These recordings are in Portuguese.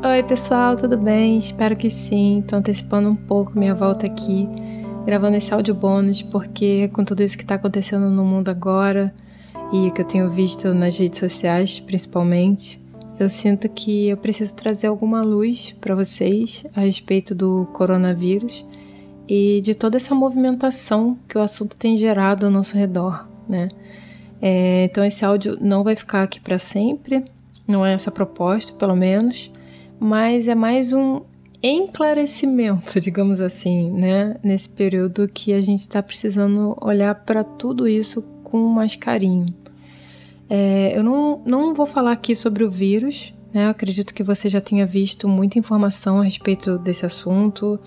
Oi, pessoal, tudo bem? Espero que sim. Tô antecipando um pouco minha volta aqui, gravando esse áudio bônus, porque com tudo isso que tá acontecendo no mundo agora e que eu tenho visto nas redes sociais, principalmente, eu sinto que eu preciso trazer alguma luz para vocês a respeito do coronavírus e de toda essa movimentação que o assunto tem gerado ao nosso redor, né? É, então esse áudio não vai ficar aqui para sempre, não é essa proposta, pelo menos mas é mais um enclarecimento, digamos assim, né? Nesse período que a gente está precisando olhar para tudo isso com mais carinho. É, eu não, não vou falar aqui sobre o vírus, né? Eu acredito que você já tenha visto muita informação a respeito desse assunto,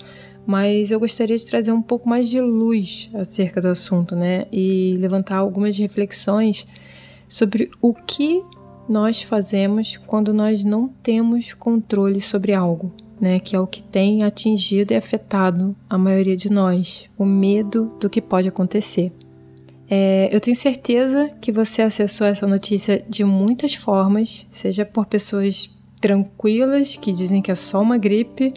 mas eu gostaria de trazer um pouco mais de luz acerca do assunto, né? E levantar algumas reflexões sobre o que nós fazemos quando nós não temos controle sobre algo, né? Que é o que tem atingido e afetado a maioria de nós, o medo do que pode acontecer. É, eu tenho certeza que você acessou essa notícia de muitas formas, seja por pessoas tranquilas que dizem que é só uma gripe,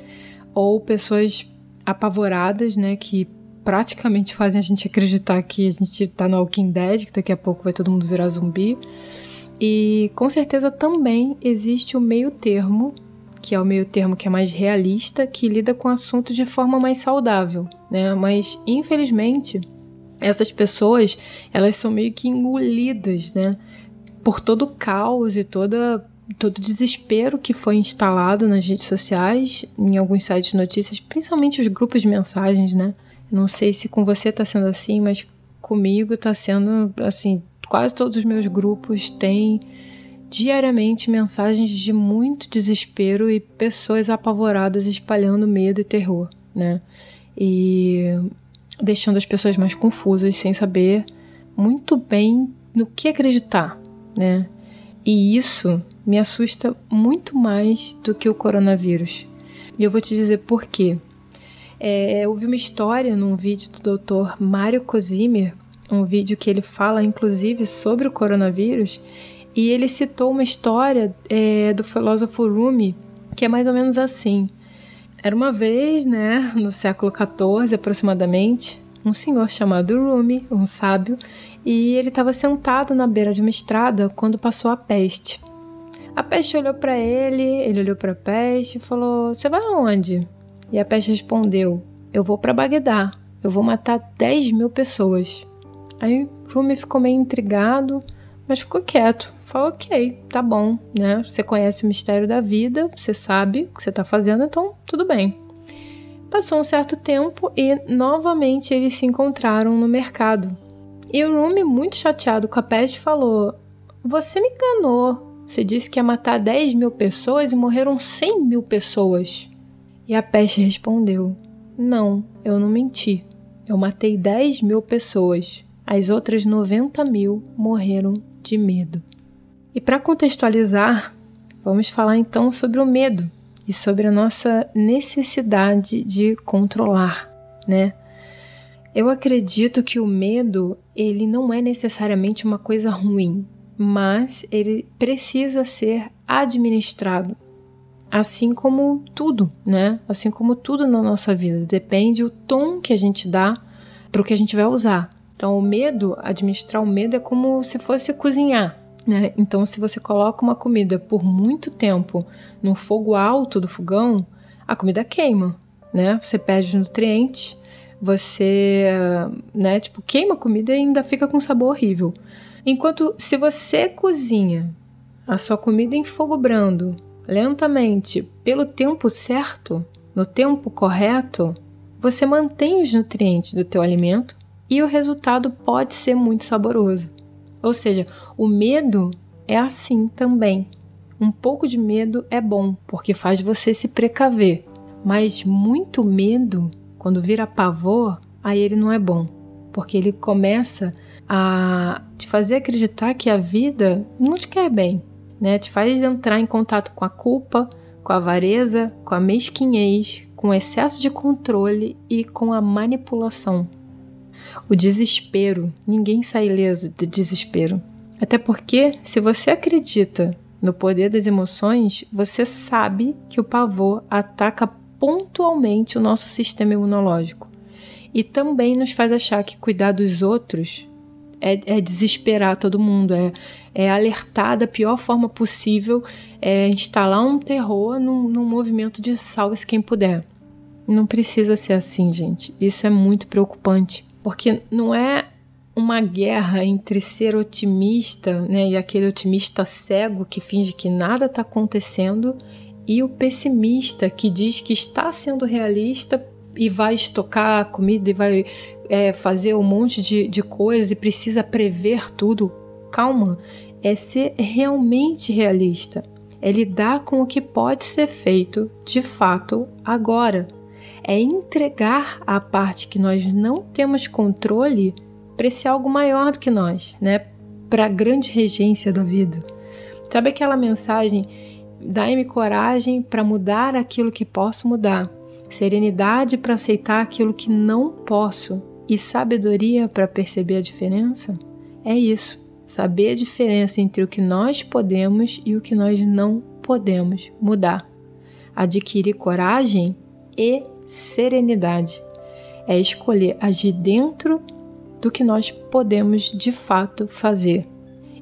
ou pessoas apavoradas, né? Que praticamente fazem a gente acreditar que a gente tá no Walking Dead, que daqui a pouco vai todo mundo virar zumbi. E com certeza também existe o meio termo, que é o meio termo que é mais realista, que lida com o assunto de forma mais saudável, né? Mas infelizmente essas pessoas elas são meio que engolidas, né? Por todo o caos e toda todo o desespero que foi instalado nas redes sociais, em alguns sites de notícias, principalmente os grupos de mensagens, né? Não sei se com você tá sendo assim, mas comigo tá sendo assim quase todos os meus grupos têm diariamente mensagens de muito desespero e pessoas apavoradas espalhando medo e terror, né? E deixando as pessoas mais confusas, sem saber muito bem no que acreditar, né? E isso me assusta muito mais do que o coronavírus. E eu vou te dizer por quê. É, eu uma história num vídeo do Dr. Mário Cosimer, um vídeo que ele fala inclusive sobre o coronavírus, e ele citou uma história é, do filósofo Rumi, que é mais ou menos assim. Era uma vez, né, no século XIV aproximadamente, um senhor chamado Rumi, um sábio, e ele estava sentado na beira de uma estrada quando passou a peste. A peste olhou para ele, ele olhou para a peste e falou: Você vai aonde? E a peste respondeu: Eu vou para Bagdá, eu vou matar 10 mil pessoas. Aí Rumi ficou meio intrigado, mas ficou quieto. Falou: ok, tá bom, né? Você conhece o mistério da vida, você sabe o que você tá fazendo, então tudo bem. Passou um certo tempo e novamente eles se encontraram no mercado. E o Rumi, muito chateado com a peste, falou: Você me enganou. Você disse que ia matar 10 mil pessoas e morreram 100 mil pessoas. E a peste respondeu: Não, eu não menti. Eu matei 10 mil pessoas. As outras 90 mil morreram de medo. E para contextualizar, vamos falar então sobre o medo e sobre a nossa necessidade de controlar, né? Eu acredito que o medo, ele não é necessariamente uma coisa ruim, mas ele precisa ser administrado. Assim como tudo, né? Assim como tudo na nossa vida, depende o tom que a gente dá para o que a gente vai usar. Então, o medo, administrar o medo é como se fosse cozinhar. Né? Então, se você coloca uma comida por muito tempo no fogo alto do fogão, a comida queima, né? Você perde nutrientes, você, né, tipo, queima a comida e ainda fica com um sabor horrível. Enquanto se você cozinha a sua comida em fogo brando, lentamente, pelo tempo certo, no tempo correto, você mantém os nutrientes do teu alimento e o resultado pode ser muito saboroso. Ou seja, o medo é assim também. Um pouco de medo é bom, porque faz você se precaver, mas muito medo, quando vira pavor, aí ele não é bom, porque ele começa a te fazer acreditar que a vida não te quer bem, né? Te faz entrar em contato com a culpa, com a avareza, com a mesquinhez, com o excesso de controle e com a manipulação. O desespero, ninguém sai ileso do desespero. Até porque, se você acredita no poder das emoções, você sabe que o pavor ataca pontualmente o nosso sistema imunológico e também nos faz achar que cuidar dos outros é, é desesperar todo mundo, é, é alertar da pior forma possível, é instalar um terror num, num movimento de salve-se quem puder. Não precisa ser assim, gente. Isso é muito preocupante, porque não é uma guerra entre ser otimista né, e aquele otimista cego que finge que nada está acontecendo e o pessimista que diz que está sendo realista e vai estocar comida e vai é, fazer um monte de, de coisas e precisa prever tudo. Calma, é ser realmente realista. É lidar com o que pode ser feito de fato agora. É entregar a parte que nós não temos controle para esse algo maior do que nós, né? Para a grande regência da vida. Sabe aquela mensagem? Dai-me coragem para mudar aquilo que posso mudar, serenidade para aceitar aquilo que não posso e sabedoria para perceber a diferença? É isso, saber a diferença entre o que nós podemos e o que nós não podemos mudar. Adquirir coragem e serenidade é escolher agir dentro do que nós podemos de fato fazer.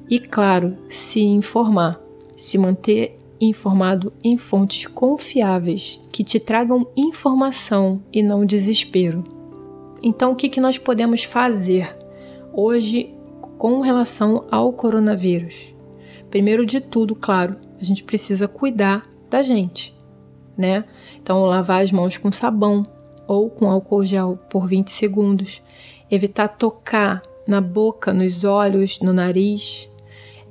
E, claro, se informar, se manter informado em fontes confiáveis que te tragam informação e não desespero. Então, o que, que nós podemos fazer hoje com relação ao coronavírus? Primeiro de tudo, claro, a gente precisa cuidar da gente, né? Então, lavar as mãos com sabão ou com álcool gel por 20 segundos, evitar tocar na boca, nos olhos, no nariz,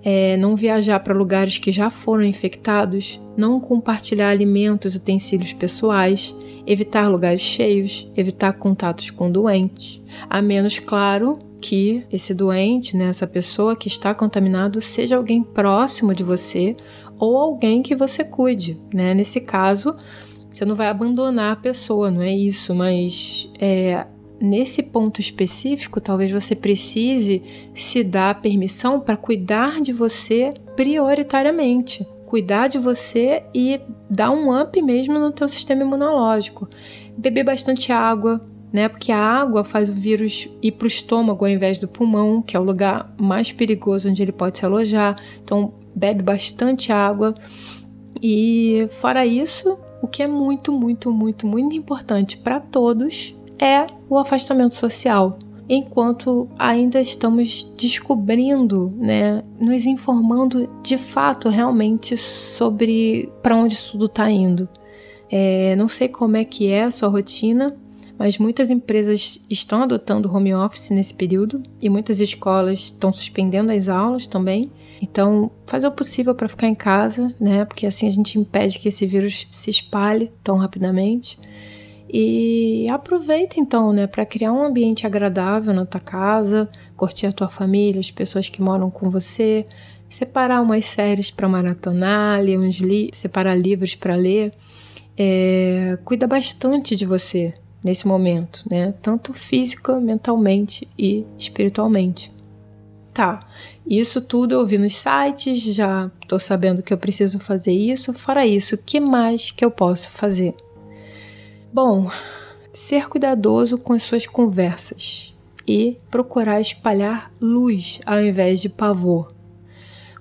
é, não viajar para lugares que já foram infectados, não compartilhar alimentos e utensílios pessoais, evitar lugares cheios, evitar contatos com doentes, a menos, claro, que esse doente, né, essa pessoa que está contaminado, seja alguém próximo de você ou alguém que você cuide. Né? Nesse caso, você não vai abandonar a pessoa, não é isso, mas é, nesse ponto específico, talvez você precise se dar permissão para cuidar de você prioritariamente. Cuidar de você e dar um up mesmo no teu sistema imunológico. Beber bastante água, né? Porque a água faz o vírus ir para o estômago ao invés do pulmão, que é o lugar mais perigoso onde ele pode se alojar. Então, bebe bastante água. E fora isso, o que é muito, muito, muito, muito importante para todos é o afastamento social. Enquanto ainda estamos descobrindo, né, nos informando de fato realmente sobre para onde tudo está indo. É, não sei como é que é a sua rotina, mas muitas empresas estão adotando home office nesse período e muitas escolas estão suspendendo as aulas também. Então, fazer o possível para ficar em casa, né? Porque assim a gente impede que esse vírus se espalhe tão rapidamente. E aproveita então, né, para criar um ambiente agradável na tua casa, curtir a tua família, as pessoas que moram com você, separar umas séries para maratonar, ler uns li separar livros para ler. É, cuida bastante de você nesse momento, né? Tanto física, mentalmente e espiritualmente. Tá, isso tudo eu vi nos sites, já tô sabendo que eu preciso fazer isso. Fora isso, que mais que eu posso fazer? Bom, ser cuidadoso com as suas conversas e procurar espalhar luz ao invés de pavor.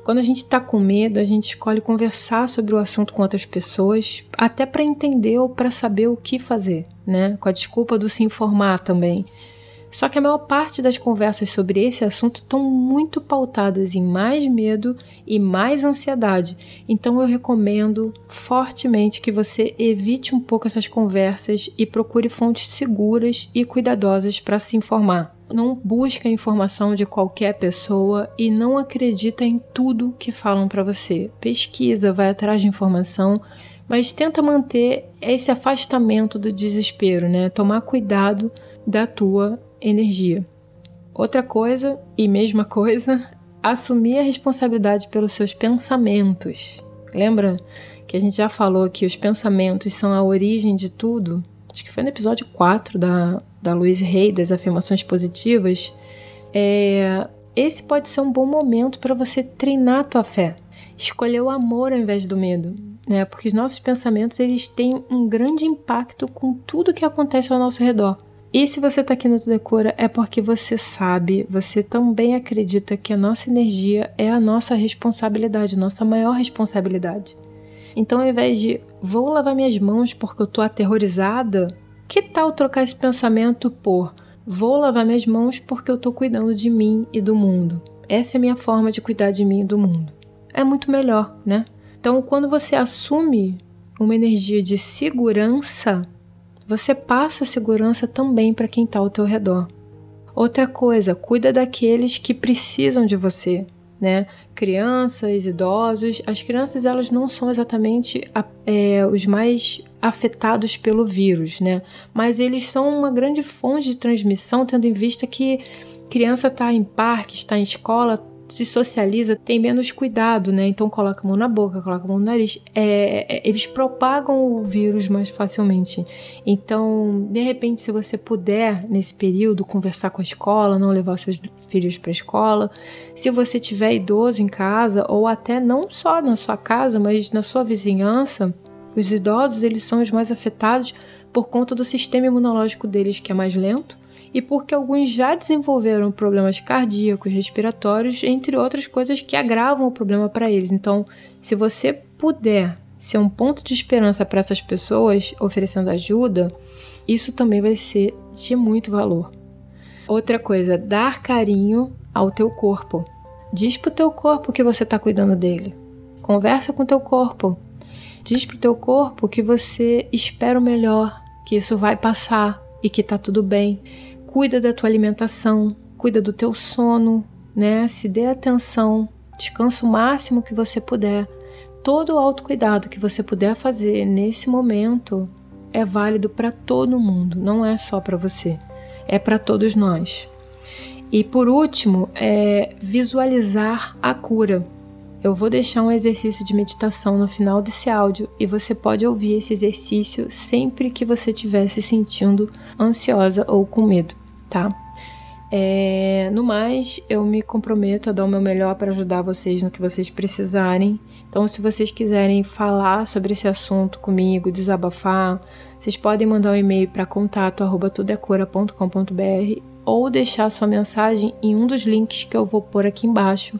Quando a gente está com medo, a gente escolhe conversar sobre o assunto com outras pessoas, até para entender ou para saber o que fazer, né? Com a desculpa do se informar também. Só que a maior parte das conversas sobre esse assunto estão muito pautadas em mais medo e mais ansiedade. Então eu recomendo fortemente que você evite um pouco essas conversas e procure fontes seguras e cuidadosas para se informar. Não busque a informação de qualquer pessoa e não acredita em tudo que falam para você. Pesquisa, vai atrás de informação, mas tenta manter esse afastamento do desespero, né? Tomar cuidado da tua energia. Outra coisa, e mesma coisa, assumir a responsabilidade pelos seus pensamentos. Lembra que a gente já falou que os pensamentos são a origem de tudo? Acho que foi no episódio 4 da, da Louise Hay, das afirmações positivas. É, esse pode ser um bom momento para você treinar a tua fé. escolher o amor ao invés do medo, né? Porque os nossos pensamentos eles têm um grande impacto com tudo que acontece ao nosso redor. E se você está aqui no Tudo é é porque você sabe, você também acredita que a nossa energia é a nossa responsabilidade, nossa maior responsabilidade. Então, ao invés de vou lavar minhas mãos porque eu tô aterrorizada, que tal trocar esse pensamento por vou lavar minhas mãos porque eu tô cuidando de mim e do mundo? Essa é a minha forma de cuidar de mim e do mundo. É muito melhor, né? Então, quando você assume uma energia de segurança, você passa segurança também para quem está ao teu redor. Outra coisa, cuida daqueles que precisam de você, né? Crianças, idosos. As crianças elas não são exatamente é, os mais afetados pelo vírus, né? Mas eles são uma grande fonte de transmissão, tendo em vista que criança está em parque, está em escola, se socializa, tem menos cuidado, né? Então coloca a mão na boca, coloca a mão no nariz. É, é, eles propagam o vírus mais facilmente. Então, de repente, se você puder, nesse período, conversar com a escola, não levar seus filhos para a escola. Se você tiver idoso em casa, ou até não só na sua casa, mas na sua vizinhança, os idosos eles são os mais afetados por conta do sistema imunológico deles que é mais lento e porque alguns já desenvolveram problemas cardíacos, respiratórios, entre outras coisas que agravam o problema para eles. Então, se você puder ser um ponto de esperança para essas pessoas, oferecendo ajuda, isso também vai ser de muito valor. Outra coisa, dar carinho ao teu corpo. Diz pro teu corpo que você está cuidando dele. Conversa com teu corpo. Diz pro teu corpo que você espera o melhor, que isso vai passar e que tá tudo bem cuida da tua alimentação, cuida do teu sono, né? Se dê atenção, descansa o máximo que você puder. Todo o autocuidado que você puder fazer nesse momento é válido para todo mundo, não é só para você, é para todos nós. E por último, é visualizar a cura. Eu vou deixar um exercício de meditação no final desse áudio e você pode ouvir esse exercício sempre que você estiver se sentindo ansiosa ou com medo tá? É, no mais, eu me comprometo a dar o meu melhor para ajudar vocês no que vocês precisarem. Então, se vocês quiserem falar sobre esse assunto comigo, desabafar, vocês podem mandar um e-mail para contato@tudecura.com.br ou deixar sua mensagem em um dos links que eu vou pôr aqui embaixo.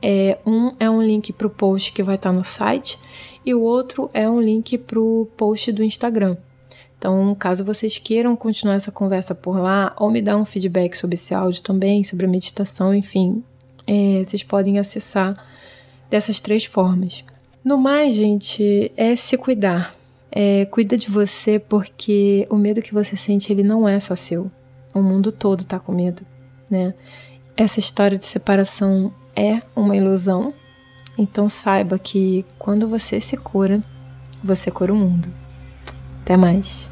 É, um é um link para o post que vai estar tá no site e o outro é um link para o post do Instagram. Então, caso vocês queiram continuar essa conversa por lá, ou me dar um feedback sobre esse áudio também, sobre a meditação, enfim, é, vocês podem acessar dessas três formas. No mais, gente, é se cuidar. É, cuida de você porque o medo que você sente ele não é só seu. O mundo todo tá com medo, né? Essa história de separação é uma ilusão. Então saiba que quando você se cura, você cura o mundo. Até mais.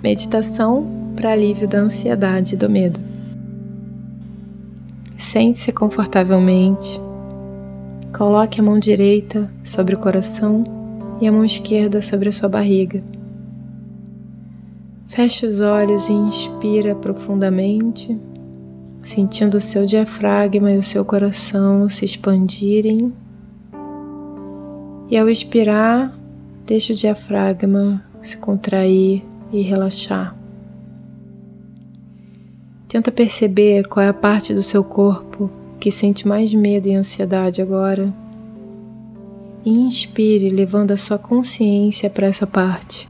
Meditação para alívio da ansiedade e do medo. Sente-se confortavelmente. Coloque a mão direita sobre o coração e a mão esquerda sobre a sua barriga. Feche os olhos e inspira profundamente, sentindo o seu diafragma e o seu coração se expandirem e ao expirar, deixe o diafragma se contrair e relaxar. Tenta perceber qual é a parte do seu corpo que sente mais medo e ansiedade agora. Inspire, levando a sua consciência para essa parte.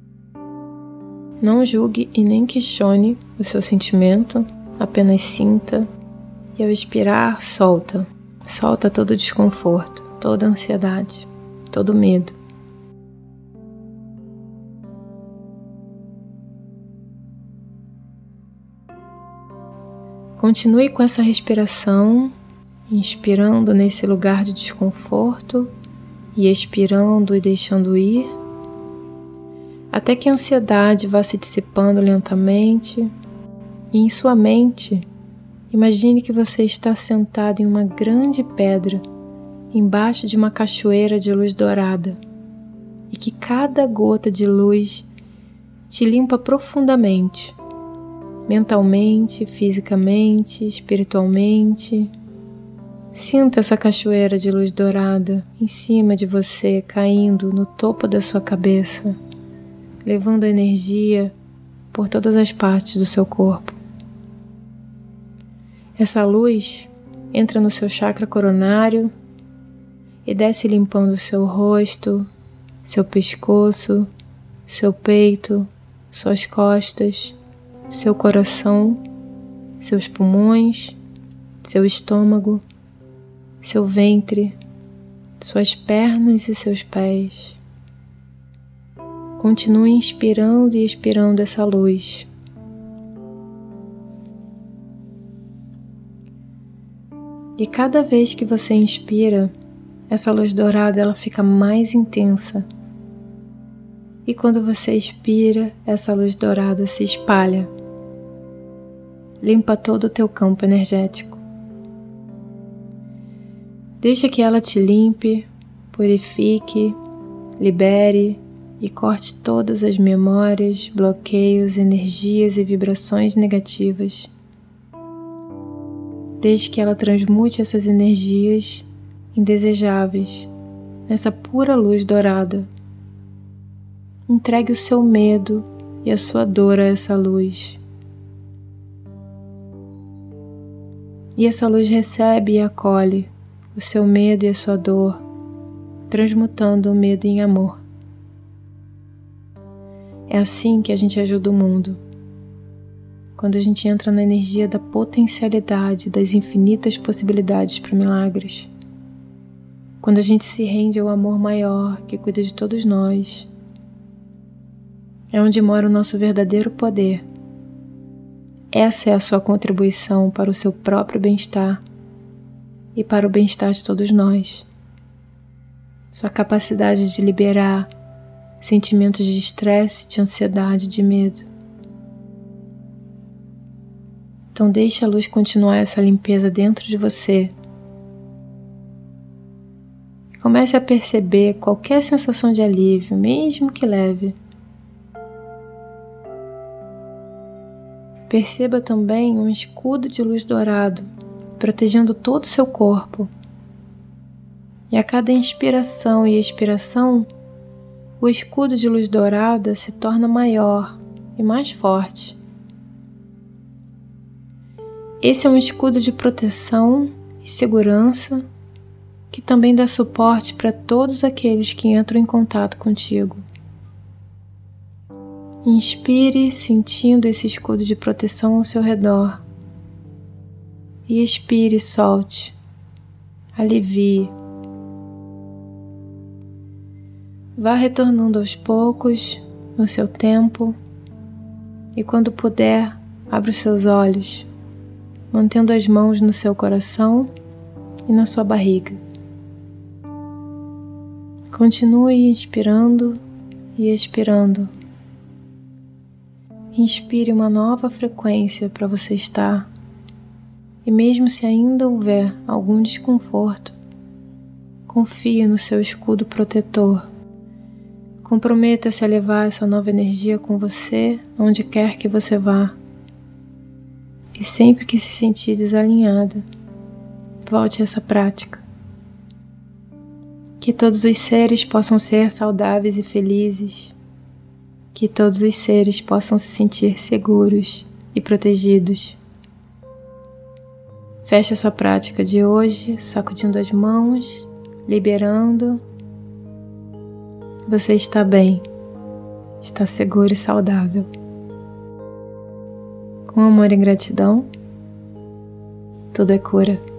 Não julgue e nem questione o seu sentimento, apenas sinta e ao expirar, solta. Solta todo o desconforto, toda a ansiedade todo medo. Continue com essa respiração, inspirando nesse lugar de desconforto e expirando e deixando ir, até que a ansiedade vá se dissipando lentamente e em sua mente, imagine que você está sentado em uma grande pedra embaixo de uma cachoeira de luz dourada e que cada gota de luz te limpa profundamente, mentalmente, fisicamente, espiritualmente. Sinta essa cachoeira de luz dourada em cima de você, caindo no topo da sua cabeça, levando a energia por todas as partes do seu corpo. Essa luz entra no seu chakra coronário e desce limpando seu rosto, seu pescoço, seu peito, suas costas, seu coração, seus pulmões, seu estômago seu ventre, suas pernas e seus pés. Continue inspirando e expirando essa luz. E cada vez que você inspira, essa luz dourada ela fica mais intensa. E quando você expira, essa luz dourada se espalha. Limpa todo o teu campo energético. Deixa que ela te limpe, purifique, libere e corte todas as memórias, bloqueios, energias e vibrações negativas. Deixe que ela transmute essas energias indesejáveis nessa pura luz dourada. Entregue o seu medo e a sua dor a essa luz. E essa luz recebe e acolhe o seu medo e a sua dor, transmutando o medo em amor. É assim que a gente ajuda o mundo. Quando a gente entra na energia da potencialidade, das infinitas possibilidades para milagres. Quando a gente se rende ao amor maior que cuida de todos nós. É onde mora o nosso verdadeiro poder. Essa é a sua contribuição para o seu próprio bem-estar e para o bem-estar de todos nós. Sua capacidade de liberar sentimentos de estresse, de ansiedade, de medo. Então deixe a luz continuar essa limpeza dentro de você. Comece a perceber qualquer sensação de alívio, mesmo que leve. Perceba também um escudo de luz dourado protegendo todo o seu corpo. E a cada inspiração e expiração, o escudo de luz dourada se torna maior e mais forte. Esse é um escudo de proteção e segurança que também dá suporte para todos aqueles que entram em contato contigo. Inspire sentindo esse escudo de proteção ao seu redor e expire solte. Alivie. Vá retornando aos poucos, no seu tempo, e quando puder, abra os seus olhos, mantendo as mãos no seu coração e na sua barriga. Continue inspirando e expirando. Inspire uma nova frequência para você estar e mesmo se ainda houver algum desconforto, confie no seu escudo protetor. Comprometa-se a levar essa nova energia com você onde quer que você vá. E sempre que se sentir desalinhada, volte a essa prática. Que todos os seres possam ser saudáveis e felizes. Que todos os seres possam se sentir seguros e protegidos. Feche a sua prática de hoje, sacudindo as mãos, liberando. Você está bem, está seguro e saudável. Com amor e gratidão, tudo é cura.